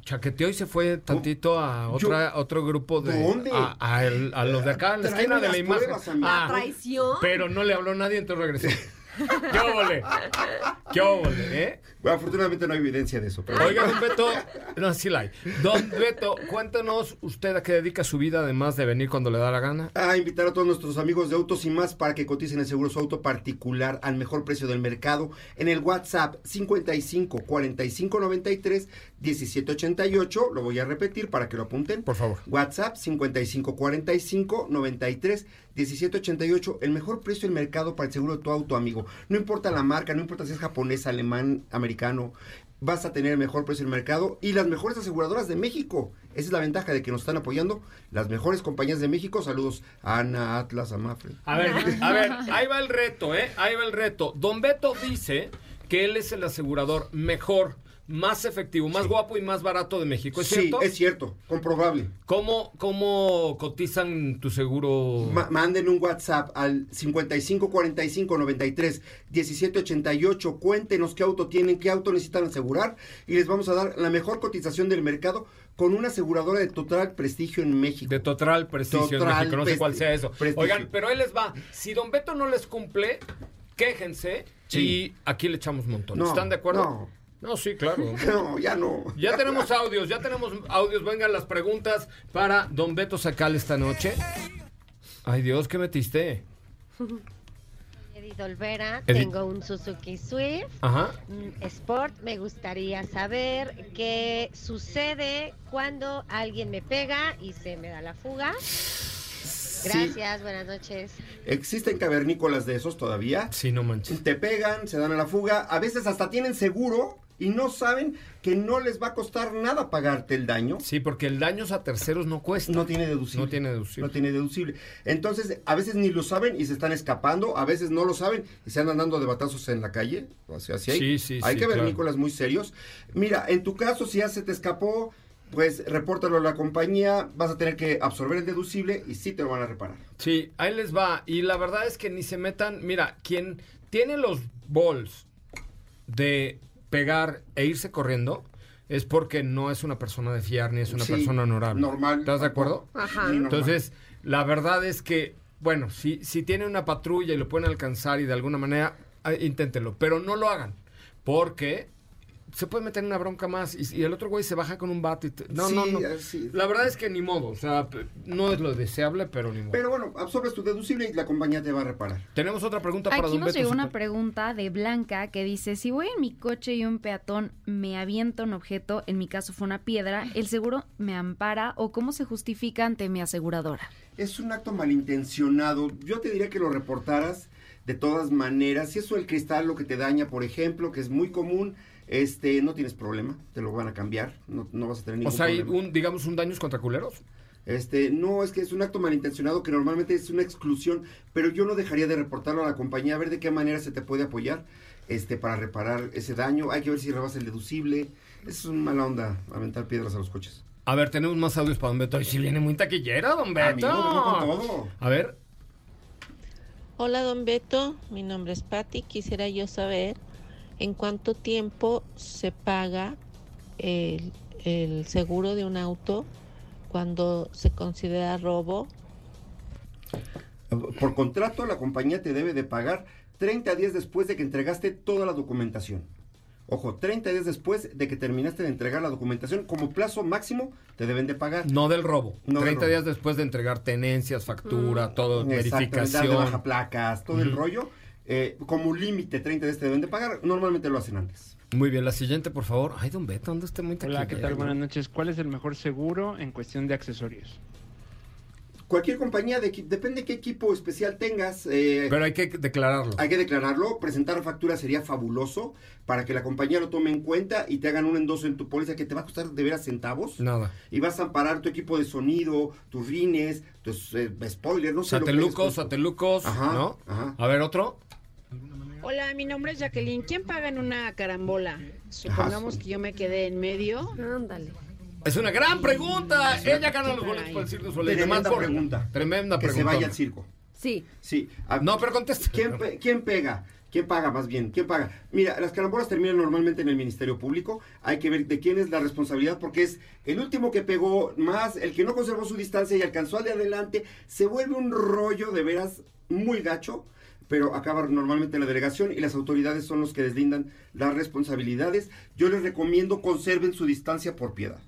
chaqueteó y se fue tantito a otra, otro grupo de...
¿Dónde?
A, a el- a los de acá, en la esquina de la imagen.
pruebas, amigo.
Ah,
Traición.
pero no le habló nadie, entonces regresó. (laughs) ¿Qué óvole? ¿Qué óvole, eh?
Bueno, afortunadamente no hay evidencia de eso. Pero...
Oiga, don Beto, no, sí la hay. Don Beto, cuéntanos usted a qué dedica su vida, además de venir cuando le da la gana.
A invitar a todos nuestros amigos de Autos y más para que coticen el seguro su auto particular al mejor precio del mercado en el WhatsApp 55 45 93 17 88. Lo voy a repetir para que lo apunten.
Por favor.
WhatsApp 55 45 93 17 88. El mejor precio del mercado para el seguro de tu auto, amigo. No importa la marca, no importa si es japonés, alemán, americano. Vas a tener el mejor precio del mercado y las mejores aseguradoras de México. Esa es la ventaja de que nos están apoyando las mejores compañías de México. Saludos a Ana, Atlas, a Mafre.
A ver, a ver, ahí va el reto, ¿eh? Ahí va el reto. Don Beto dice que él es el asegurador mejor, más efectivo, más guapo y más barato de México. ¿Es
sí,
cierto?
es cierto, comprobable.
¿Cómo, cómo cotizan tu seguro?
Ma- manden un WhatsApp al 55 45 93 17 88. Cuéntenos qué auto tienen, qué auto necesitan asegurar y les vamos a dar la mejor cotización del mercado con una aseguradora de total prestigio en México.
De total prestigio en
Total
México, no sé cuál sea eso.
prestigio.
Oigan, pero ahí les va. Si Don Beto no les cumple, quéjense
Sí.
y aquí le echamos un montón.
No,
¿Están de acuerdo?
no.
No, sí, claro. (laughs)
No, ya no.
Ya tenemos audios, ya tenemos audios. Vengan las preguntas para Don Beto Sacal esta noche. Ay, Dios, ¿qué metiste?
Edith Olvera,
Edith.
tengo un Suzuki Swift
Ajá.
Sport. Me gustaría saber qué sucede cuando alguien me pega y se me da la fuga. Gracias, buenas noches.
Existen cavernícolas de esos todavía.
Sí, no manches.
Te pegan, se dan a la fuga. A veces hasta tienen seguro y no saben que no les va a costar nada pagarte el daño.
Sí, porque el daño a terceros no cuesta.
No tiene deducible.
No tiene deducible.
No tiene deducible. Entonces, a veces ni lo saben y se están escapando, a veces no lo saben y se andan dando de batazos en la calle. O sea, sí hay,
Sí, sí,
hay
sí,
cavernícolas muy serios. Mira, en tu caso, si ya se te escapó, pues repórtalo a la compañía, vas a tener que absorber el deducible y sí te lo van a reparar.
Sí, ahí les va. Y la verdad es que ni se metan. Mira, quien tiene los balls de pegar e irse corriendo es porque no es una persona de fiar ni es una
Sí,
persona honorable.
normal.
¿Estás de acuerdo?
Ajá.
Sí.
Entonces, la verdad es que, bueno, si, si tiene una patrulla y lo pueden alcanzar y de alguna manera, ah, inténtenlo, pero no lo hagan, porque se puede meter en una bronca más y, y el otro güey se baja con un bate. y te- no,
Sí,
no, no.
así.
La verdad es que ni modo, o sea, no es lo deseable, pero ni modo.
Pero bueno, absorbes tu deducible y la compañía te va a reparar.
Tenemos otra pregunta para
Aquí nos
Beto.
llegó una pregunta de Blanca que dice, si voy en mi coche y un peatón me avienta un objeto, en mi caso fue una piedra, ¿el seguro me ampara o cómo se justifica ante mi aseguradora?
Es un acto malintencionado. Yo te diría que lo reportaras de todas maneras. Si eso el cristal lo que te daña, por ejemplo, que es muy común, este, no tienes problema, te lo van a cambiar, no, no vas a tener
O
ningún
sea, hay
problema.
un, digamos, un daños contra culeros.
Este, no, es que es un acto malintencionado que normalmente es una exclusión, pero yo no dejaría de reportarlo a la compañía, a ver de qué manera se te puede apoyar, este, para reparar ese daño. Hay que ver si rebasa el deducible. Es una mala onda aventar piedras a los coches.
A ver, tenemos más audios para Don Beto. Y si viene muy taquillera, Don Beto.
Amigo, con todo.
A ver,
Hola, don Beto. Mi nombre es Patti. Quisiera yo saber
¿En cuánto tiempo se paga el, el seguro de un auto cuando se considera robo?
Por contrato, la compañía te debe de pagar 30 días después de que entregaste toda la documentación. Ojo, 30 días después de que terminaste de entregar la documentación, como plazo máximo, te deben de pagar.
No del robo.
No del
30
robo.
días después de entregar tenencias, factura, todo,
dar de
verificación.
baja placas, todo el rollo. Eh, como límite, 30 días te deben de pagar. Normalmente lo hacen antes.
Muy bien, la siguiente, por favor. Ay, don Beto, anda usted muy
Hola, ¿qué tal?
taquillero.
Buenas noches. ¿Cuál es el mejor seguro en cuestión de accesorios?
Cualquier compañía, de depende qué equipo especial tengas. eh,
Pero hay que declararlo.
Hay que declararlo, presentar factura sería fabuloso para que la compañía lo tome en cuenta y te hagan un endoso en tu póliza que te va a costar de veras centavos.
Nada.
Y vas a amparar tu equipo de sonido, tus rines, tus eh, spoilers, no sé. lo que
Satelucos, satelucos,
Ajá,
¿no?
ajá.
A ver, otro.
Hola, mi nombre es Jacqueline. ¿Quién paga en una carambola? Supongamos que yo me quedé en medio.
Ándale.
Es una gran pregunta. Ella gana los boletos para el Circo Soleil.
Tremenda
por-
pregunta.
Tremenda
que
pregunta.
se vaya al circo.
Sí.
Sí. Ah,
No, pero contesta.
¿Quién, pe- quién pega? ¿Quién paga más bien? ¿Quién paga? Mira, las carambolas terminan normalmente en el Ministerio Público. Hay que ver de quién es la responsabilidad porque es el último que pegó más, el que no conservó su distancia y alcanzó al de adelante. Se vuelve un rollo de veras muy gacho, pero acaba normalmente en la delegación y las autoridades son los que deslindan las responsabilidades. Yo les recomiendo conserven su distancia por piedad.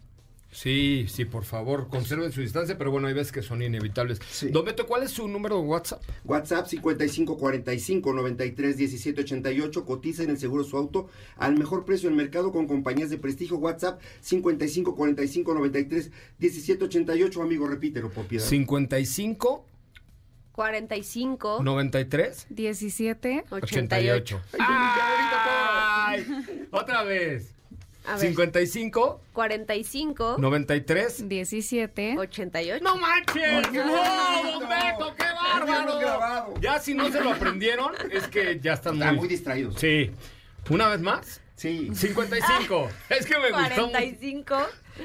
Sí, sí, por favor, conserven su distancia, pero bueno, hay veces que son inevitables. Don Beto, ¿cuál es su número de WhatsApp?
WhatsApp 5545 93 17 88. Coticen el seguro su auto al mejor precio del mercado con compañías de prestigio. WhatsApp 5545 93 17 88. Amigo, repítelo por piedad.
55
45
93
17
88. ¡Ay! Otra vez.
A ver.
55
45
93
17
88.
¡No manches! ¡Oh, don Beto, qué bárbaro! Ya si no se lo aprendieron, es que ya están
Están
muy...
muy distraídos.
Sí. ¿Una vez más?
Sí.
55. (laughs) es que me gustó. mucho.
45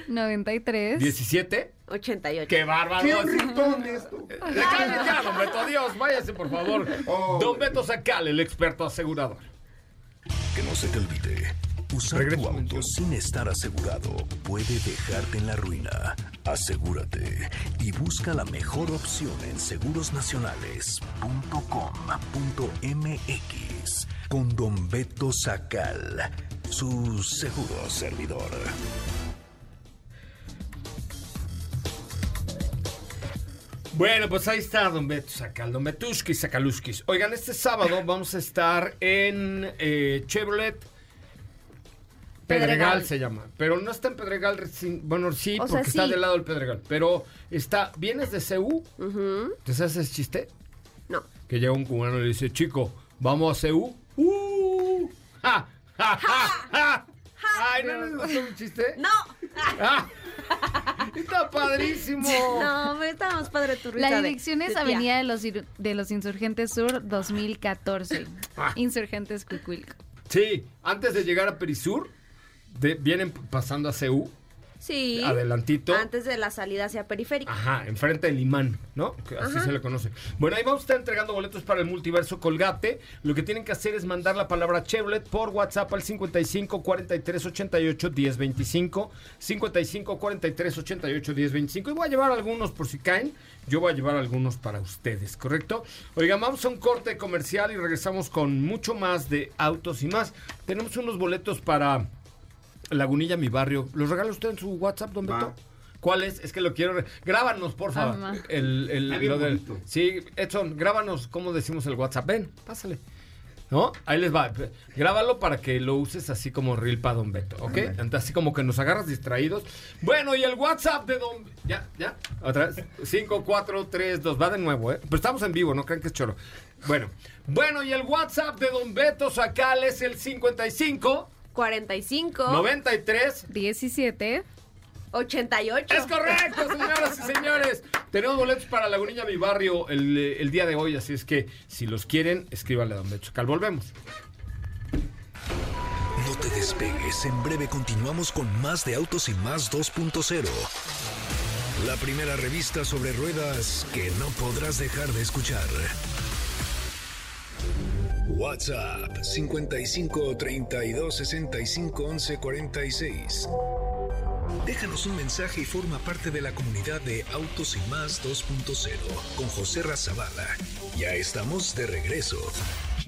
93
17.
88.
¡Qué bárbaro!
¡Qué horritón esto!
Cállate ya, don Beto, adiós, váyase por favor. Don Beto Sacal, el experto asegurador.
Que no se te olvide. Usar
Regreso
tu auto sin estar asegurado puede dejarte en la ruina. Asegúrate y busca la mejor opción en segurosnacionales.com.mx con Don Beto Sacal, su seguro servidor.
Bueno, pues ahí está Don Beto Sacal, Don Betushki Sakaluskis. Oigan, este sábado (laughs) vamos a estar en eh, Chevrolet Pedregal,
Pedregal.
se llama. Pero no está en Pedregal, bueno, sí,
O
porque está del lado del Pedregal. Pero está, ¿vienes de CU? ¿Te sabes ese chiste?
No.
Que llega un cubano y le dice, chico, ¿vamos a CU? ¡Uh! ¡Ja! ¡Ja! ¡Ja! ¡Ja! Ay, ¿no les gustó mi chiste?
No.
Ah, (laughs) está padrísimo.
No, me está más padre tu risa.
La
de-
dirección es. Avenida de los, de los Insurgentes Sur 2014.
Ah.
Insurgentes Cuicuilco.
Sí, antes de llegar a Perisur, de- vienen pasando a CU,
Sí.
adelantito.
Antes de la salida hacia periférica.
Ajá, enfrente del imán, ¿no? Que así
Ajá.
se le conoce. Bueno, ahí vamos a estar entregando boletos para el multiverso Colgate. Lo que tienen que hacer es mandar la palabra Chevrolet por WhatsApp al 55 43 88 10 25. 55 43 88 10 25. Y voy a llevar algunos por si caen. Yo voy a llevar algunos para ustedes, ¿correcto? Oigan, vamos a un corte comercial y regresamos con mucho más de autos y más. Tenemos unos boletos para Lagunilla, mi barrio. ¿Los regala usted en su WhatsApp, don Beto? ¿Cuál es? Es que lo quiero. re- Grábanos, por favor.
Ajá.
El, el- lo del-. Sí, Edson, grábanos cómo decimos el WhatsApp. Ven, pásale. ¿No? Ahí les va. Grábalo para que lo uses así como reel para Don Beto, ¿ok? Así como que nos agarras distraídos. Bueno, y el WhatsApp de Don... Ya, ya, otra vez. 5, 4, 3, 2. Va de nuevo, ¿eh? Pero estamos en vivo, no crean que es choro. Bueno, bueno, y el WhatsApp de Don Beto Sacal es el 55
45
93
17
88.
Es correcto, señoras y señores. Tenemos boletos para Lagunilla, mi barrio, el, el día de hoy. Así es que, si los quieren, escríbanle a Don Beto. Volvemos.
No te despegues, en breve continuamos con más de Autos y Más 2.0. La primera revista sobre ruedas que no podrás dejar de escuchar. WhatsApp 55 32 65 11 46. Déjanos un mensaje y forma parte de la comunidad de Autos y Más 2.0 con José Razabala. Ya estamos de regreso.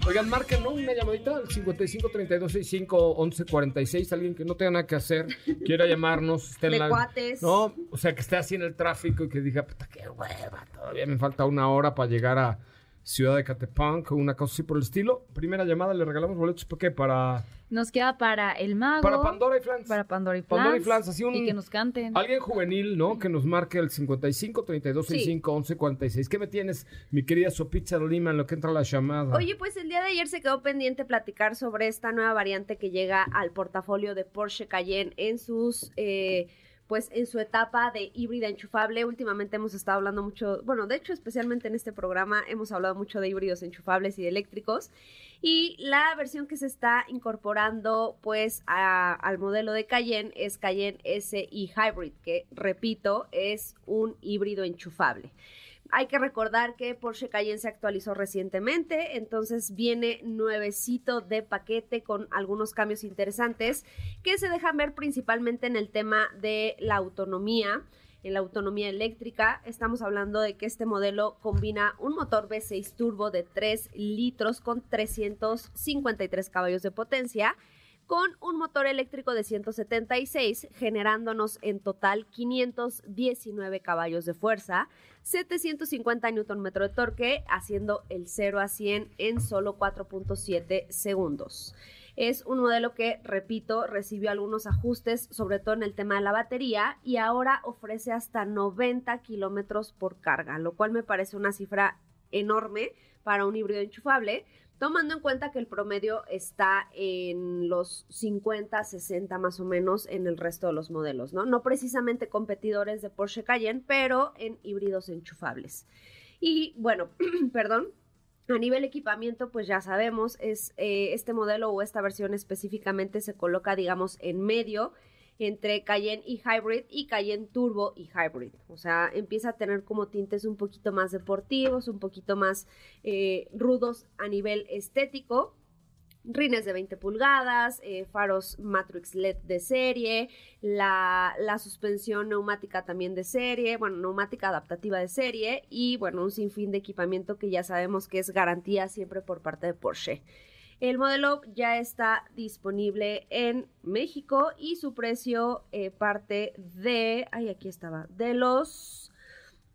Oigan, marquen, ¿no? Una llamadita al 55 32 65 11 46. Alguien que no tenga nada que hacer, quiera llamarnos. Esté en
De
la-
cuates.
No, o sea, que esté así en el tráfico y que diga, puta, qué hueva, todavía me falta una hora para llegar a Ciudad de Catepunk o una cosa así por el estilo. Primera llamada, le regalamos boletos, ¿para qué? Para
Nos queda para el mago.
Para Pandora y Flans.
Para Pandora y Flans.
Pandora y Flans, así un...
Y que nos canten.
Alguien juvenil, ¿no? Que nos marque el 55 32 65 11 46. ¿Qué me tienes, mi querida Sopita Lima, en lo que entra la llamada?
Oye, pues el día de ayer se quedó pendiente platicar sobre esta nueva variante que llega al portafolio de Porsche Cayenne en sus, eh, pues en su etapa de híbrida enchufable. Últimamente hemos estado hablando mucho, bueno, de hecho especialmente en este programa hemos hablado mucho de híbridos enchufables y de eléctricos. Y la versión que se está incorporando pues a- al modelo de Cayenne es Cayenne SI Hybrid, que repito, es un híbrido enchufable. Hay que recordar que Porsche Cayenne se actualizó recientemente, entonces viene nuevecito de paquete con algunos cambios interesantes que se dejan ver principalmente en el tema de la autonomía, en la autonomía eléctrica. Estamos hablando de que este modelo combina un motor V6 turbo de 3 litros con 353 caballos de potencia con un motor eléctrico de 176, generándonos en total 519 caballos de fuerza, 750 Nm de torque, haciendo el 0 a 100 en solo 4.7 segundos. Es un modelo que, repito, recibió algunos ajustes, sobre todo en el tema de la batería, y ahora ofrece hasta 90 kilómetros por carga, lo cual me parece una cifra enorme para un híbrido enchufable, tomando en cuenta que el promedio está en los 50, 60 más o menos en el resto de los modelos, ¿no? No precisamente competidores de Porsche Cayenne, pero en híbridos enchufables. Y bueno, (clears throat) perdón, a nivel equipamiento, pues ya sabemos, es eh, este modelo o esta versión específicamente se coloca, digamos, en medio entre Cayenne y Hybrid y Cayenne Turbo y Hybrid. O sea, empieza a tener como tintes un poquito más deportivos, un poquito más eh, rudos a nivel estético. Rines de 20 pulgadas, eh, faros Matrix LED de serie, la, la suspensión neumática también de serie, bueno, neumática adaptativa de serie y bueno, un sinfín de equipamiento que ya sabemos que es garantía siempre por parte de Porsche. El modelo ya está disponible en México y su precio eh, parte de, ay, aquí estaba, de los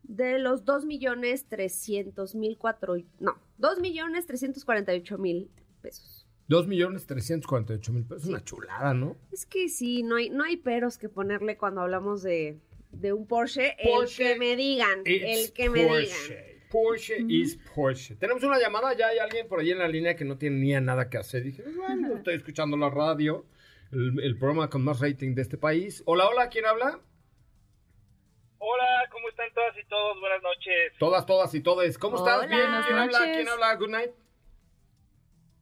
de los 2 millones 300 mil cuatro, no, 2 millones 348 mil pesos.
2 millones 348 mil pesos. Una chulada, ¿no?
Es que sí, no hay, no hay peros que ponerle cuando hablamos de, de un Porsche.
Porsche,
el que me digan, el que me digan.
Porsche. Porsche is Porsche. Tenemos una llamada, ya hay alguien por ahí en la línea que no tiene ni nada que hacer. Dije, bueno, estoy escuchando la radio, el, el programa con más rating de este país. Hola, hola, ¿quién habla?
Hola, ¿cómo están todas y todos? Buenas noches.
Todas, todas y todos. ¿Cómo estás?
Hola,
Bien,
buenas
¿quién habla? ¿Quién habla? Good night.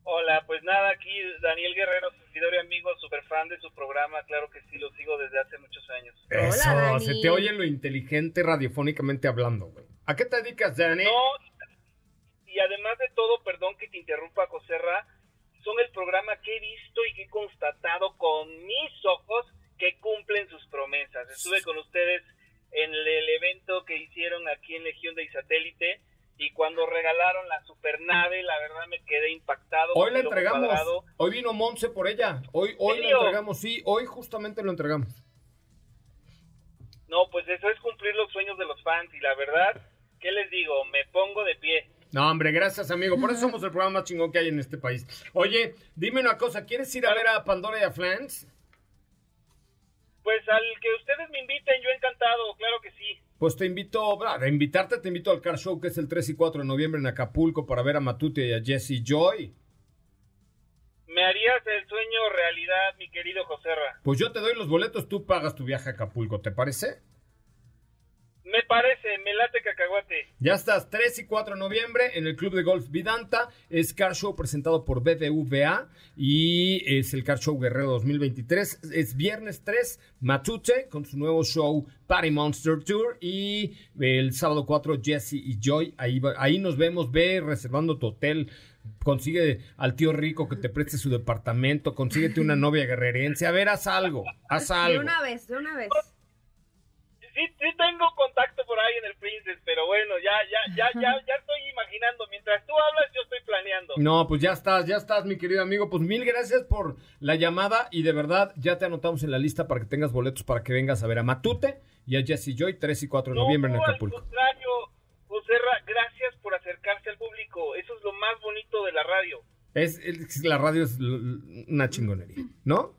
Hola, pues nada, aquí Daniel Guerrero, su seguidor y amigo, súper fan de su programa, claro que sí, lo sigo desde hace muchos años.
Eso, se te oye lo inteligente radiofónicamente hablando, güey. ¿A qué te dedicas, Dani?
No, y además de todo, perdón que te interrumpa, Joserra, son el programa que he visto y que he constatado con mis ojos que cumplen sus promesas. Estuve con ustedes en el, evento que hicieron aquí en Legión de Satélite y cuando regalaron la supernave, la verdad me quedé impactado.
Hoy la entregamos.
cuadrado.
Hoy vino Monse por ella. Hoy, hoy la entregamos, sí. Hoy justamente lo entregamos.
No,
hombre, gracias, amigo. Por eso somos el programa más chingón que hay en este país. Oye, dime una cosa. ¿Quieres ir a ver a Pandora y a Flans?
Pues al que ustedes me inviten, yo encantado, claro que sí.
Pues te invito, a invitarte te invito al Car Show que es el 3 y 4 de noviembre en Acapulco para ver a Matute y a Jesse Joy.
Me harías el sueño realidad, mi querido Joserra.
Pues yo te doy los boletos, tú pagas tu viaje a Acapulco, ¿te parece?
Me parece, me late cacahuate.
Ya estás, 3 y 4 de noviembre en el Club de Golf Vidanta. Es Car Show presentado por BBVA y es el Car Show Guerrero 2023. Es viernes 3, Matute con su nuevo show Party Monster Tour y el sábado 4, Jesse y Joy. Ahí, va- ahí nos vemos, ve reservando tu hotel. Consigue al tío rico que te preste su departamento, consíguete una novia guerrerense. A ver, haz algo, haz
De
algo.
una vez, de una vez.
Sí, sí tengo contacto por ahí en el Princess, pero bueno, ya, ya, ya, ya, ya estoy imaginando. Mientras tú hablas, yo estoy planeando.
No, pues ya estás, ya estás, mi querido amigo. Pues mil gracias por la llamada y de verdad ya te anotamos en la lista para que tengas boletos para que vengas a ver a Matute y a Jesse Joy 3 y 4 de noviembre en
No, al
Acapulco.
contrario, Joserra, gracias por acercarse al público. Eso es lo más bonito de la radio.
Es, es- la radio es una chingonería, ¿no?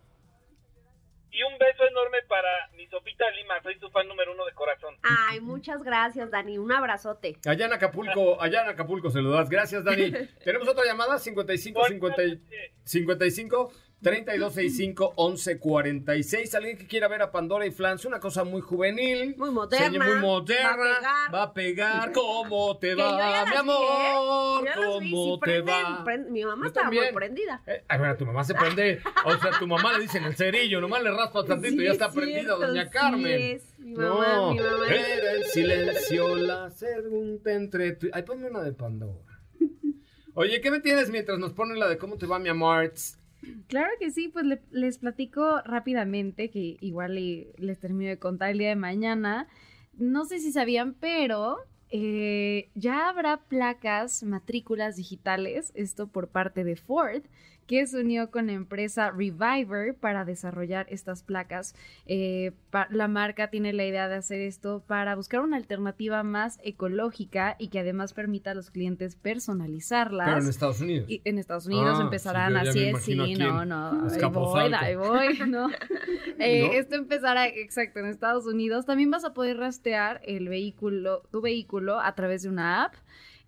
Y un beso enorme para mi sopita Lima. Soy su fan número uno de corazón.
Ay, muchas gracias, Dani. Un abrazote.
Allá en Acapulco, allá en Acapulco se lo das. Gracias, Dani. (laughs) Tenemos otra llamada, 55 50, 55 3265 1146. Alguien que quiera ver a Pandora y Flans, una cosa muy juvenil.
Muy moderna.
Señor, muy moderna.
Va a pegar.
Va a pegar. ¿Cómo te va, mi
vi,
amor?
¿eh? Vi,
¿Cómo te
prenden,
va?
prenden. Mi mamá estaba muy prendida.
Eh, Ay, bueno, tu mamá se prende. O sea, tu mamá le dicen el cerillo, nomás le raspa tantito y ya está
es
prendida, doña
sí
Carmen.
es. Mi mamá,
no,
mi mamá.
era en silencio la pregunta entre tú. Ay, ponme una de Pandora. Oye, ¿qué me tienes mientras nos ponen la de cómo te va, mi amor?
Claro que sí, pues le- les platico rápidamente, que igual les termino de contar el día de mañana. No sé si sabían, pero eh, ya habrá placas, matrículas digitales, esto por parte de Ford, que se unió con la empresa Reviver para desarrollar estas placas. Eh, la marca tiene la idea de hacer esto para buscar una alternativa más ecológica y que además permita a los clientes personalizarlas.
Pero en Estados Unidos.
Y en Estados Unidos
Ah,
empezarán
sí,
así, es, sí, no, no, ahí voy, ahí voy, (laughs) ¿no? Eh,
¿No?
Esto empezará, exacto, en Estados Unidos. También vas a poder rastrear el vehículo, tu vehículo a través de una app.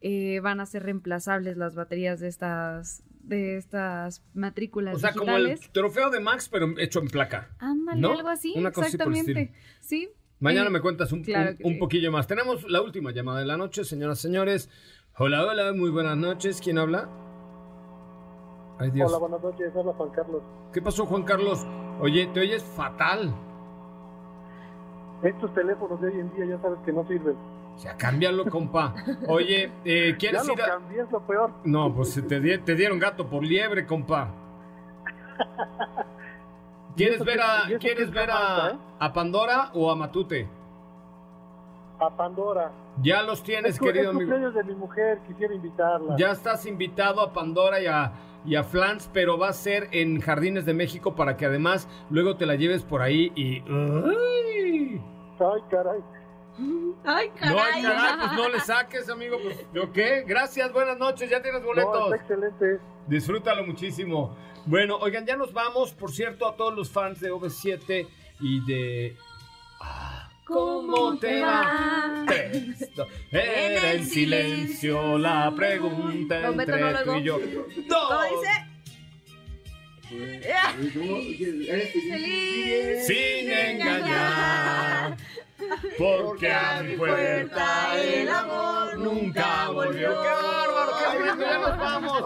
Eh, van a ser reemplazables las baterías de estas, de estas matrículas
O sea, como el trofeo de Max, pero hecho en placa.
Ándale,
¿no?
algo así,
Una cosa así por el
exactamente. Sí.
Mañana
Eh,
me cuentas un,
claro
un-
que
un
sí.
poquillo más. Tenemos la última llamada de la noche, señoras y señores. Hola, hola, muy buenas noches. ¿Quién habla? Ay, Dios.
Hola, buenas noches, habla Juan Carlos.
¿Qué pasó, Juan Carlos? Oye, te oyes fatal.
Estos teléfonos de hoy en día ya sabes que no sirven.
O sea, cámbialo, compa. Oye, eh, ¿quieres
ya lo
ir a...?
cambié, es lo peor.
No, pues te, di- te dieron gato por liebre, compa. (laughs) ¿Quieres ver a, ¿quieres ver a,
eh?
a Pandora o a Matute?
A Pandora.
Ya los tienes,
es,
querido
es
amigo.
cumpleaños de mi mujer, quisiera invitarla.
Ya estás invitado a Pandora y a, y a Flans, pero va a ser en Jardines de México para que además luego te la lleves por ahí y... ¡Ay!
Ay, caray.
Ay,
No, ay, caray, pues no le saques, amigo. Pues, ¿yo qué? Gracias, buenas noches, ya tienes boletos.
No, está excelente.
Disfrútalo muchísimo. Bueno, oigan, ya nos vamos. Por cierto, a todos los fans de OV7 y de... ¿Cómo te va? Era en silencio la pregunta entre
no
tú y yo.
¿Cómo dice? Feliz. (laughs)
Sin engañar. Porque a mi puerta el amor nunca volvió. ¡Qué bárbaro! ¡Qué! Ya nos vamos.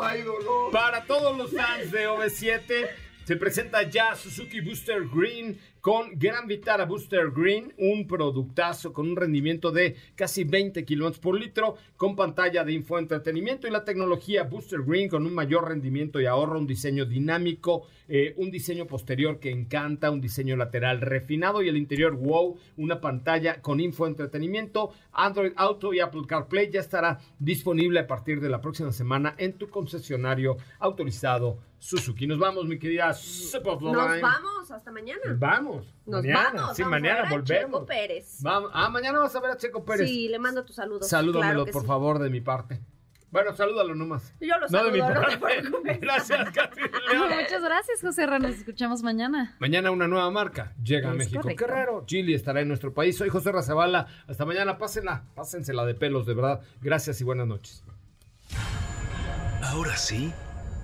Para todos los fans de OV7, se presenta ya Suzuki Booster Green con Gran Vitara Booster Green, un productazo con un rendimiento de casi 20 kilómetros por litro, con pantalla de infoentretenimiento y la tecnología Booster Green con un mayor rendimiento y ahorro, un diseño dinámico, eh, un diseño posterior que encanta, un diseño lateral refinado y el interior wow, una pantalla con infoentretenimiento, Android Auto y Apple CarPlay ya estará disponible a partir de la próxima semana en tu concesionario autorizado Suzuki. Nos vamos, mi querida.
Nos vamos, hasta mañana.
Vamos.
Nos
mañana.
vamos.
Sí,
vamos a
mañana
ver a
volvemos.
Checo Pérez.
Vamos. Ah, mañana vas a ver a Checo Pérez.
Sí, le mando tus saludos.
Salúdamelo,
Claro
por
sí.
favor, de mi parte. Bueno, salúdalo nomás.
Yo lo
No de mi
saludo, no te
parte. Gracias, Katy (laughs) León.
Muchas gracias, José Ra. Nos escuchamos mañana.
Mañana una nueva marca llega a México.
correcto.
Qué raro. Chile estará en nuestro país. Soy José Razabala. Hasta mañana. Pásenla. Pásensela de pelos, de verdad. Gracias y buenas noches.
Ahora sí,